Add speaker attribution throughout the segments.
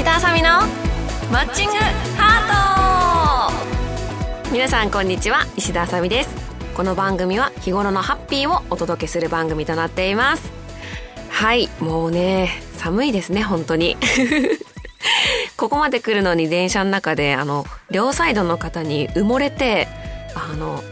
Speaker 1: 石田あさみのマッチングハート。皆さんこんにちは。石田あさみです。この番組は日頃のハッピーをお届けする番組となっています。はい。もうね寒いですね本当に。ここまで来るのに電車の中であの両サイドの方に埋もれてあの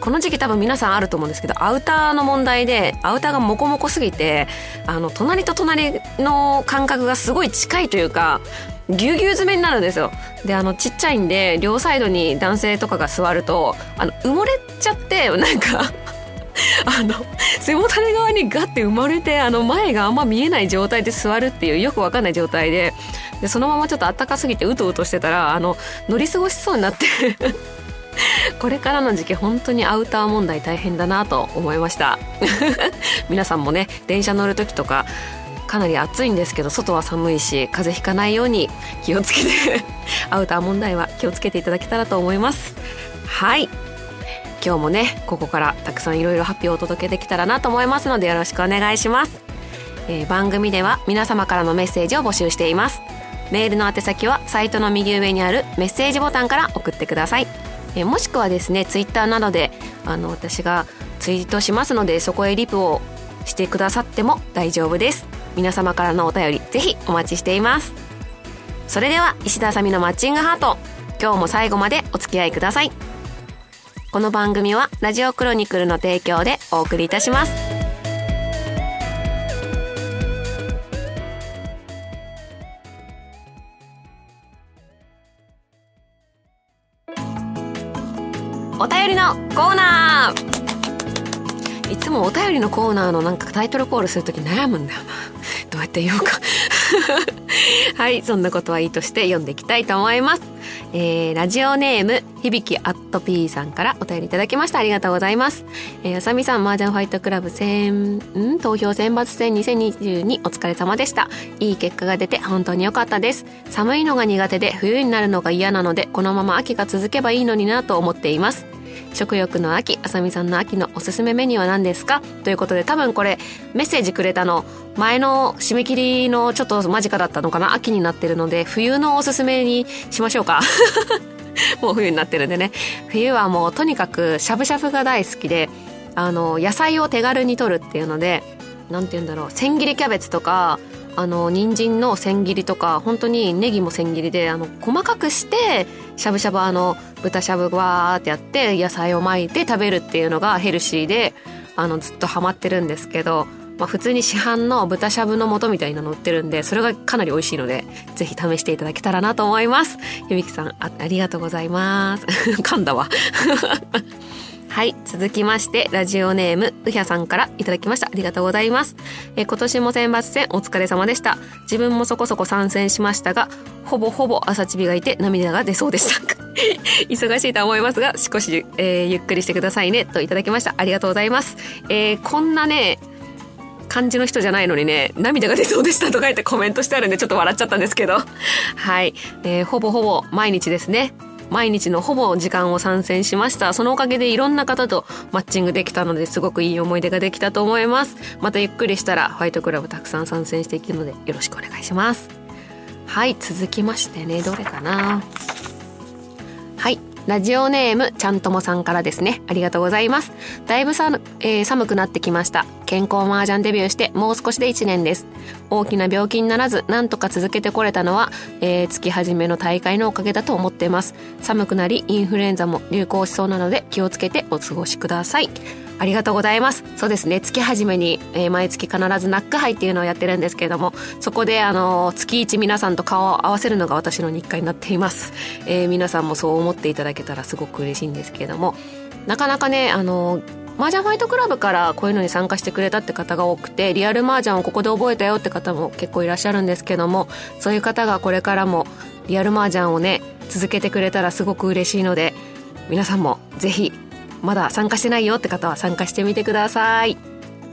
Speaker 1: この時期多分皆さんあると思うんですけどアウターの問題でアウターがモコモコすぎてあの隣と隣の間隔がすごい近いというかぎゅうぎゅう詰めになるんですよ。であのちっちゃいんで両サイドに男性とかが座るとあの埋もれちゃってなんか あの背もたれ側にガッて埋まれてあの前があんま見えない状態で座るっていうよくわかんない状態で。でそのままちょっと暖かすぎてうとうとしてたらあの乗り過ごしそうになって。これからの時期本当にアウター問題大変だなと思いました。皆さんもね電車乗る時とかかなり暑いんですけど外は寒いし風邪ひかないように気をつけて アウター問題は気をつけていただけたらと思います。はい。今日もねここからたくさんいろいろ発表をお届けできたらなと思いますのでよろしくお願いします、えー、番組では皆様からのメッセージを募集しています。メールの宛先はサイトの右上にあるメッセージボタンから送ってください。えもしくはですねツイッターなどであの私がツイートしますのでそこへリプをしてくださっても大丈夫です。皆様からのお便りぜひお待ちしています。それでは石田あさみのマッチングハート今日も最後までお付き合いください。この番組はラジオクロニクルの提供でお送りいたします。お便りのコーナー。いつもお便りのコーナーのなんかタイトルコールする時悩むんだよな。どうやって言おうか。はいそんなことはいいとして読んでいきたいと思います。えー、ラジオネーム響きアットピーさんからお便りいただきました。ありがとうございます。えー、あさみさん麻雀ファイトクラブ戦ん？投票選抜戦2022お疲れ様でした。いい結果が出て本当に良かったです。寒いのが苦手で冬になるのが嫌なのでこのまま秋が続けばいいのになと思っています。食欲の秋あさみさんの秋のおすすめメニューは何ですか？ということで多分これメッセージくれたの前の締め切りのちょっと間近だったのかな？秋になってるので冬のおすすめにしましょうか。もう冬になってるんでね。冬はもうとにかくしゃぶしゃぶが大好きであの野菜を手軽に取るっていうので何て言うんだろう千切りキャベツとかあの人参の千切りとか本当にネギも千切りであの細かくしてしゃぶしゃぶあの豚しゃぶわーってやって野菜を巻いて食べるっていうのがヘルシーであのずっとハマってるんですけど、まあ、普通に市販の豚しゃぶの素みたいなの売ってるんでそれがかなり美味しいので ぜひ試していただけたらなと思います。ゆみきさんあありがとうございます。噛んだわ はい続きましてラジオネームうひゃさんからいただきました。ありがとうございます。え今年も選抜戦お疲れ様でした。自分もそこそこ参戦しましたがほぼほぼ朝チビがいて涙が出そうでした。忙しいと思いますが少し、えー、ゆっくりしてくださいねといただきました。ありがとうございます、えー、こんなね感じの人じゃないのにね涙が出そうでしたと書いてコメントしてあるんでちょっと笑っちゃったんですけど。はい、えー、ほぼほぼ毎日ですね。毎日のほぼ時間を参戦しました。そのおかげでいろんな方とマッチングできたのですごくいい思い出ができたと思います。またゆっくりしたらファイトクラブたくさん参戦していくのでよろしくお願いします。はい続きましてね。どれかな。はいラジオネームちゃんともさんからですね。ありがとうございます。だいぶさ、えー、寒くなってきました。健康麻雀デビューしてもう少しで1年です。大きな病気にならずなんとか続けてこれたのは、えー、月始めの大会のおかげだと思っています。寒くなりインフルエンザも流行しそうなので気をつけてお過ごしください。ありがとうございます。そうですね。月始めに、えー、毎月必ずナック杯っていうのをやってるんですけれどもそこであの月一皆さんと顔を合わせるのが私の日課になっています、えー、皆さんもそう思っていただけたらすごく嬉しいんですけれどもなかなかねあの麻雀ファイトクラブからこういうのに参加してくれたって方が多くてリアル麻雀をここで覚えたよって方も結構いらっしゃるんですけどもそういう方がこれからもリアル麻雀をね続けてくれたらすごく嬉しいので皆さんもぜひまだ参加してないよって方は参加してみてください。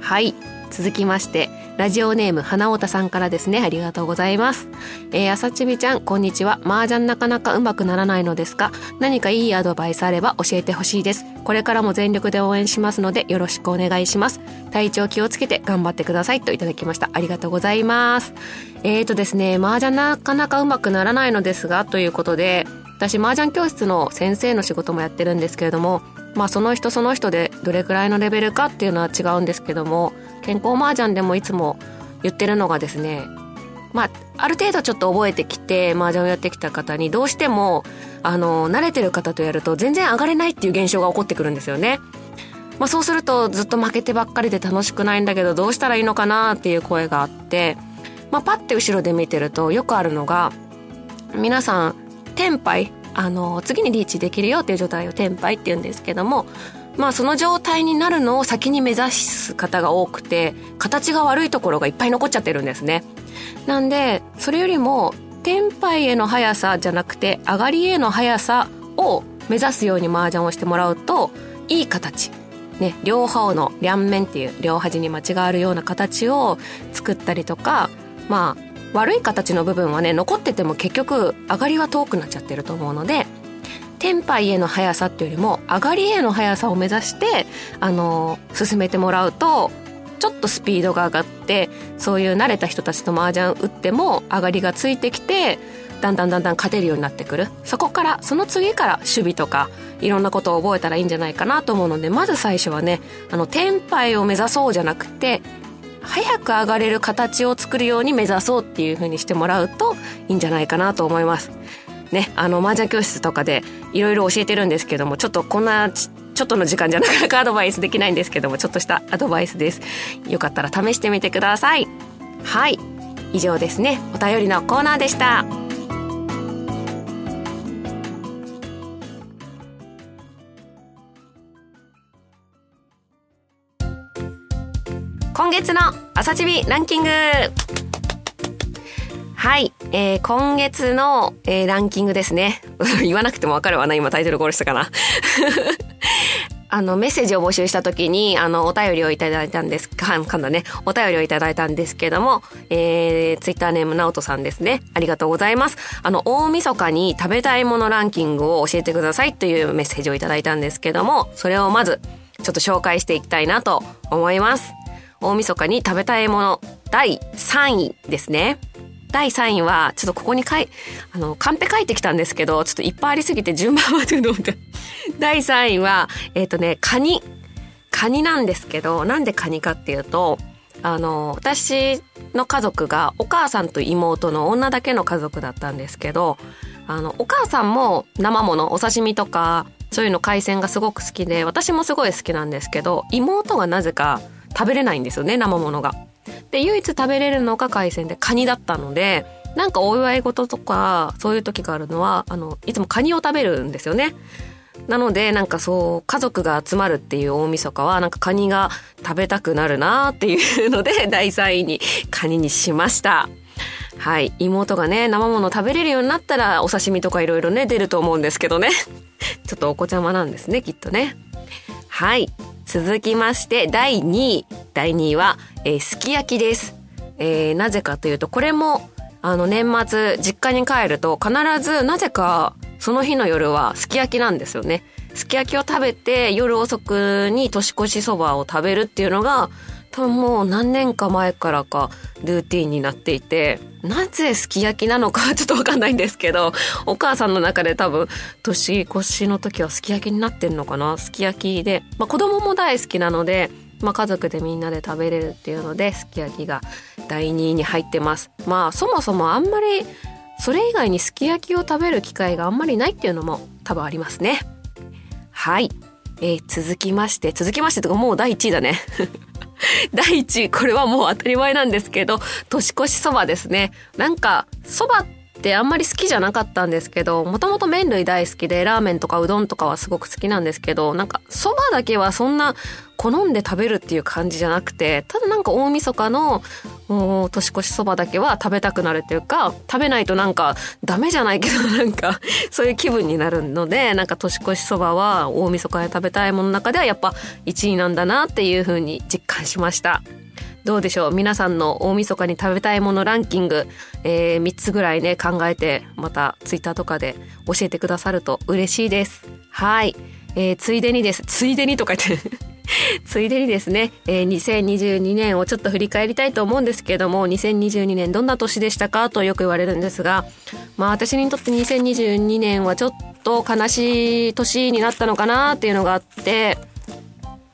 Speaker 1: はい続きましてラジオネーム花太さんからですね。ありがとうございます。えー、あさちびちゃんこんにちは。麻雀なかなかうまくならないのですが何かいいアドバイスあれば教えてほしいです。これからも全力で応援しますのでよろしくお願いします。体調気をつけて頑張ってください。といただきました。ありがとうございます。えーとですね麻雀なかなかうまくならないのですがということで私麻雀教室の先生の仕事もやってるんですけれどもまあその人その人でどれくらいのレベルかっていうのは違うんですけども健康麻雀でもいつも言ってるのがですねまあある程度ちょっと覚えてきて麻雀をやってきた方にどうしてもあの慣れてる方とやると全然上がれないっていう現象が起こってくるんですよね。まあ、そうするとずっと負けてばっかりで楽しくないんだけどどうしたらいいのかなっていう声があって、まあ、パッて後ろで見てるとよくあるのが皆さんテンパイあの次にリーチできるよっていう状態をテンパイって言うんですけどもまあその状態になるのを先に目指す方が多くて形が悪いところがいっぱい残っちゃってるんですね。なんでそれよりもテンパイへの速さじゃなくて上がりへの速さを目指すように麻雀をしてもらうといい形ね、両方の両面っていう両端に間違あるような形を作ったりとかまあ悪い形の部分はね残ってても結局上がりは遠くなっちゃってると思うのでテンパイへの速さっていうよりも上がりへの速さを目指してあの進めてもらうとちょっとスピードが上がってそういう慣れた人たちと麻雀打っても上がりがついてきてだんだんだんだん勝てるようになってくるそこからその次から守備とかいろんなことを覚えたらいいんじゃないかなと思うのでまず最初はねあのテンパイを目指そうじゃなくて早く上がれる形を作るように目指そうっていう風にしてもらうといいんじゃないかなと思います。ね、あの麻雀教室とかでいろいろ教えてるんですけどもちょっとこんなちちょっとの時間じゃなかなかアドバイスできないんですけどもちょっとしたアドバイスです。よかったら試してみてください。はい。以上ですね。お便りのコーナーでした。今月の朝チビランキング。はい、えー、今月の、えー、ランキングですね。言わなくてもわかるわな、今タイトルコールしたかな。あの、メッセージを募集した時に、あの、お便りをいただいたんです、か、んだね、お便りをいただいたんですけども、えー、ツイッターネームナオトさんですね。ありがとうございます。あの、大晦日に食べたいものランキングを教えてくださいというメッセージをいただいたんですけども、それをまず、ちょっと紹介していきたいなと思います。大晦日に食べたいもの第3位ですね。第3位は、ちょっとここに書い、あの、カンペ書いてきたんですけど、ちょっといっぱいありすぎて順番はちょって。第3位は、えっ、ー、とね、カニ。カニなんですけど、なんでカニかっていうと、あの、私の家族がお母さんと妹の女だけの家族だったんですけど、あの、お母さんも生もの、お刺身とか、そういうの海鮮がすごく好きで、私もすごい好きなんですけど、妹がなぜか食べれないんですよね、生ものが。で、唯一食べれるのが海鮮でカニだったので、なんかお祝い事とか、そういう時があるのは、あの、いつもカニを食べるんですよね。なので、なんかそう、家族が集まるっていう大晦日は、なんかカニが食べたくなるなっていうので、第3位にカニにしました。はい。妹がね、生もの食べれるようになったら、お刺身とかいろいろね、出ると思うんですけどね。ちょっとお子ちゃまなんですね、きっとね。はい。続きまして、第2位。第2位は、えー、すき焼きです。えー、なぜかというと、これも、あの、年末、実家に帰ると、必ず、なぜか、その日の夜は、すき焼きなんですよね。すき焼きを食べて、夜遅くに年越しそばを食べるっていうのが、多分もう何年か前からかルーティンになっていて、なぜすき焼きなのか ちょっとわかんないんですけど、お母さんの中で多分年越しの時はすき焼きになってんのかな？すき焼きで。まあ子供も大好きなので、まあ、家族でみんなで食べれるっていうのですき焼きが第2位に入ってます。まあそもそもあんまりそれ以外にすき焼きを食べる機会があんまりないっていうのも多分ありますね。はい、えー、続きまして続きましてとかもう第1位だね。第1位これはもう当たり前なんですけど年越しそばですね。なんかそばってあんまり好きじゃなかったんですけどもともと麺類大好きでラーメンとかうどんとかはすごく好きなんですけどなんかそばだけはそんな好んで食べるっていう感じじゃなくてただなんか大晦日の年越しそばだけは食べたくなるっていうか食べないとなんかダメじゃないけど なんかそういう気分になるのでなんか年越しそばは大晦日で食べたいものの中ではやっぱ1位なんだなっていう風に実感しました。どうでしょう？皆さんの大晦日に食べたいものランキング、えー、3つぐらいね考えてまたツイッターとかで教えてくださると嬉しいです。はい、えー、ついでにです。ついでにとか言って。ついでにですね、えー、2022年をちょっと振り返りたいと思うんですけども2022年どんな年でしたかとよく言われるんですがまあ私にとって2022年はちょっと悲しい年になったのかなっていうのがあって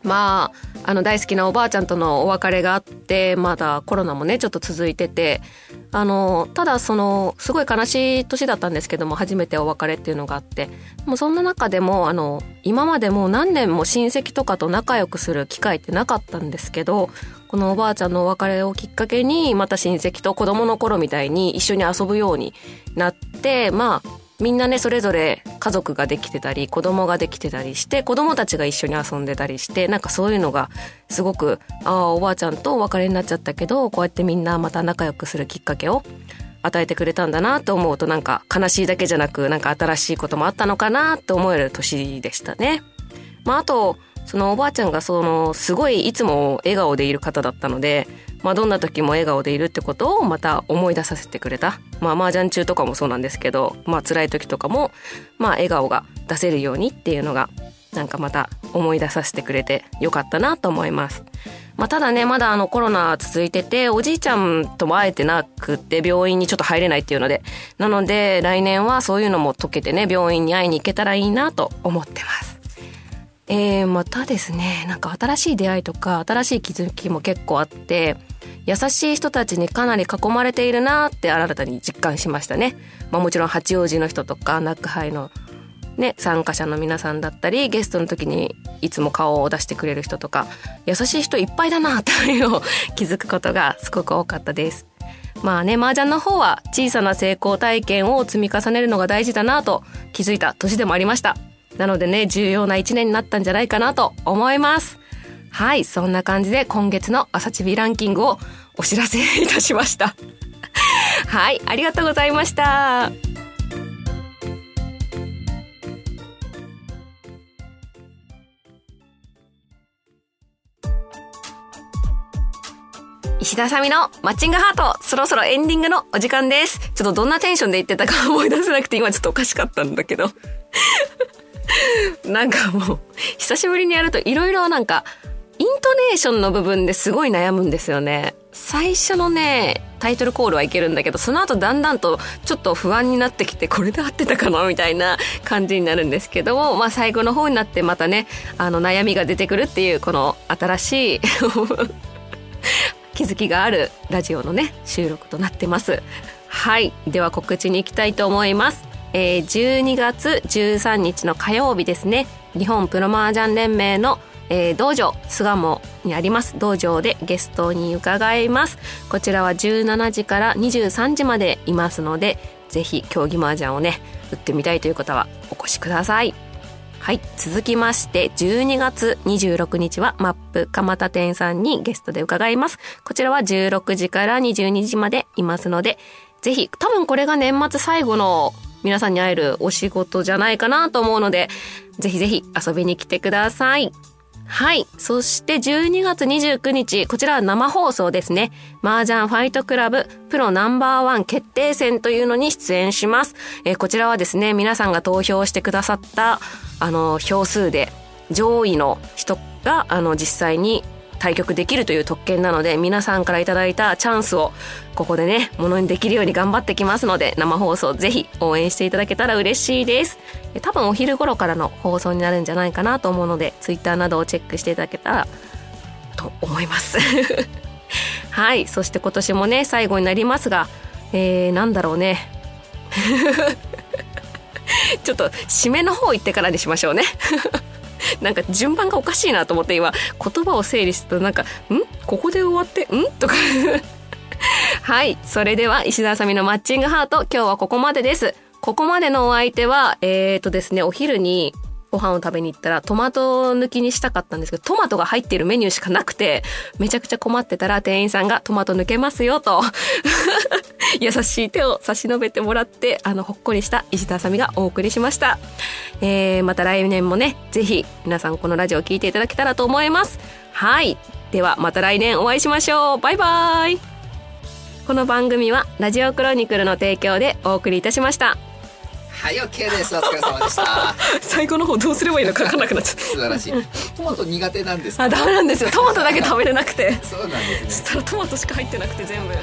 Speaker 1: まああの大好きなおばあちゃんとのお別れがあってまだコロナもねちょっと続いててあのただそのすごい悲しい年だったんですけども初めてお別れっていうのがあってもうそんな中でもあの今までもう何年も親戚とかと仲良くする機会ってなかったんですけどこのおばあちゃんのお別れをきっかけにまた親戚と子供の頃みたいに一緒に遊ぶようになってまあみんなねそれぞれ家族ができてたり子供ができてたりして子供たちが一緒に遊んでたりしてなんかそういうのがすごくああおばあちゃんとお別れになっちゃったけどこうやってみんなまた仲良くするきっかけを与えてくれたんだなと思うとなんか悲しいだけじゃなくなんか新しいこともあったのかなと思える年でしたね。まあ、あとそのおばあちゃんがそのすごいいつも笑顔でいる方だったのでまあ、どんな時も笑顔でいるってことをまた思い出させてくれた。まあ、麻雀中とかもそうなんですけど、まあ、辛い時とかも、まあ、笑顔が出せるようにっていうのが、なんかまた思い出させてくれてよかったなと思います。まあ、ただね、まだあのコロナ続いてて、おじいちゃんとも会えてなくって病院にちょっと入れないっていうので、なので来年はそういうのも解けてね、病院に会いに行けたらいいなと思ってます。えー、またですね、なんか新しい出会いとか新しい気づきも結構あって、優しい人たちにかなり囲まれているなって新たに実感しましたね。まあもちろん八王子の人とか、ナックハイのね、参加者の皆さんだったり、ゲストの時にいつも顔を出してくれる人とか、優しい人いっぱいだなというのを 気づくことがすごく多かったです。まあね、麻雀の方は小さな成功体験を積み重ねるのが大事だなと気づいた年でもありました。なのでね、重要な一年になったんじゃないかなと思います。はい、そんな感じで今月の朝チビランキングをお知らせいたしました。はい、ありがとうございました。石田さみのマッチングハート、そろそろエンディングのお時間です。ちょっとどんなテンションで言ってたか 思い出せなくて今ちょっとおかしかったんだけど。なんかもう、久しぶりにやるといろいろなんか、イントネーションの部分ですごい悩むんですよね。最初のね、タイトルコールはいけるんだけど、その後だんだんとちょっと不安になってきて、これで合ってたかなみたいな感じになるんですけども、まあ最後の方になってまたね、あの悩みが出てくるっていう、この新しい 気づきがあるラジオのね、収録となってます。はい。では告知に行きたいと思います。えー、12月13日の火曜日ですね、日本プロマージャン連盟のえー、道場巣鴨にあります。道場でゲストに伺います。こちらは17時から23時までいますのでぜひ競技麻雀をね打ってみたいという方はお越しください。はい続きまして12月26日はマップ蒲田店さんにゲストで伺います。こちらは16時から22時までいますのでぜひ多分これが年末最後の皆さんに会えるお仕事じゃないかなと思うのでぜひぜひ遊びに来てくださいはい。そして12月29日、こちらは生放送ですね。麻雀ファイトクラブプロナンバーワン決定戦というのに出演します。えー、こちらはですね、皆さんが投票してくださった、あの、票数で上位の人が、あの、実際に対局できるという特権なので皆さんからいただいたチャンスをここでねものにできるように頑張ってきますので生放送ぜひ応援していただけたら嬉しいです。多分お昼頃からの放送になるんじゃないかなと思うのでツイッターなどをチェックしていただけたらと思います。はいそして今年もね最後になりますがえー、なんだろうね。ちょっと締めの方行ってからにしましょうね。なんか順番がおかしいなと思って今言葉を整理してたなんか「ん？ここで終わってん?」とか。はいそれでは石田あさみのマッチングハート今日はここまでです。ここまでのお相手はえーとですねお昼にご飯を食べに行ったらトマト抜きにしたかったんですけど、トマトが入っているメニューしかなくて、めちゃくちゃ困ってたら店員さんがトマト抜けますよと 優しい手を差し伸べてもらって、あの、ほっこりした石田あさみがお送りしました。えー、また来年もね、ぜひ皆さんこのラジオを聴いていただけたらと思います。はいではまた来年お会いしましょうバイバイこの番組はラジオクロニクルの提供でお送りいたしました
Speaker 2: はい OK です。お疲れ様でした。
Speaker 1: 最後の方どうすればいいのか分かんなくなっちゃっ
Speaker 2: 素晴らしい。トマト苦手なんです
Speaker 1: たあダメなんですよ。トマトだけ食べれなくて。
Speaker 2: そうなんですね。
Speaker 1: そしたらトマトしか入ってなくて全部